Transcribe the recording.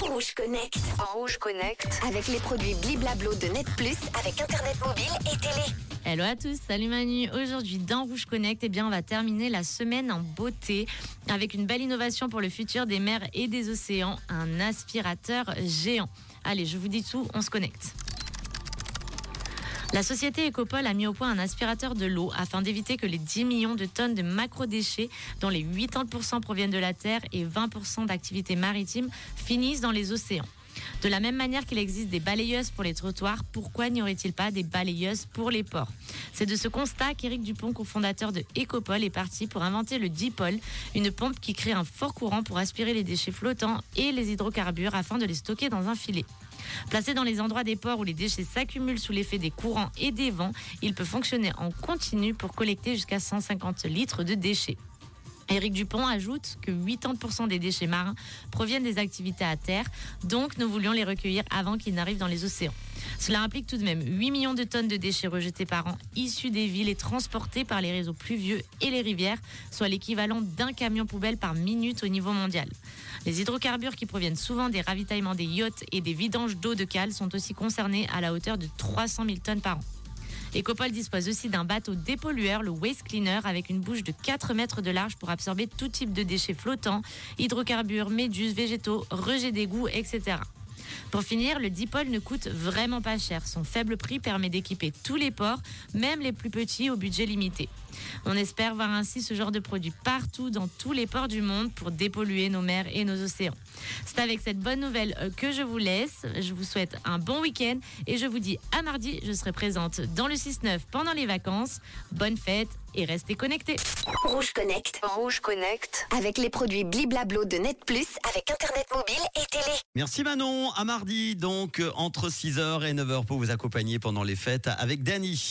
Rouge Connect. Rouge Connect. Avec les produits Bliblablo de Net Plus, avec Internet mobile et télé. Hello à tous, salut Manu. Aujourd'hui dans Rouge Connect, eh bien, on va terminer la semaine en beauté avec une belle innovation pour le futur des mers et des océans, un aspirateur géant. Allez, je vous dis tout, on se connecte. La société Ecopol a mis au point un aspirateur de l'eau afin d'éviter que les 10 millions de tonnes de macro-déchets, dont les 80% proviennent de la terre et 20% d'activités maritimes, finissent dans les océans. De la même manière qu'il existe des balayeuses pour les trottoirs, pourquoi n'y aurait-il pas des balayeuses pour les ports? C'est de ce constat qu'Éric Dupont, cofondateur de Ecopol, est parti pour inventer le Dipol, une pompe qui crée un fort courant pour aspirer les déchets flottants et les hydrocarbures afin de les stocker dans un filet. Placé dans les endroits des ports où les déchets s'accumulent sous l'effet des courants et des vents, il peut fonctionner en continu pour collecter jusqu'à 150 litres de déchets. Éric Dupont ajoute que 80% des déchets marins proviennent des activités à terre, donc nous voulions les recueillir avant qu'ils n'arrivent dans les océans. Cela implique tout de même 8 millions de tonnes de déchets rejetés par an issus des villes et transportés par les réseaux pluvieux et les rivières, soit l'équivalent d'un camion poubelle par minute au niveau mondial. Les hydrocarbures qui proviennent souvent des ravitaillements des yachts et des vidanges d'eau de cale sont aussi concernés à la hauteur de 300 000 tonnes par an. Ecopol dispose aussi d'un bateau dépollueur, le Waste Cleaner, avec une bouche de 4 mètres de large pour absorber tout type de déchets flottants, hydrocarbures, méduses, végétaux, rejets d'égouts, etc. Pour finir, le Dipol ne coûte vraiment pas cher. Son faible prix permet d'équiper tous les ports, même les plus petits au budget limité. On espère voir ainsi ce genre de produit partout dans tous les ports du monde pour dépolluer nos mers et nos océans. C'est avec cette bonne nouvelle euh, que je vous laisse. Je vous souhaite un bon week-end et je vous dis à mardi, je serai présente dans le 6-9 pendant les vacances. Bonne fête et restez connectés. Rouge Connect. Rouge Connect. Avec les produits Bliblablo de Net Plus, avec Internet mobile et télé. Merci Manon, à mardi donc euh, entre 6h et 9h pour vous accompagner pendant les fêtes avec Dany.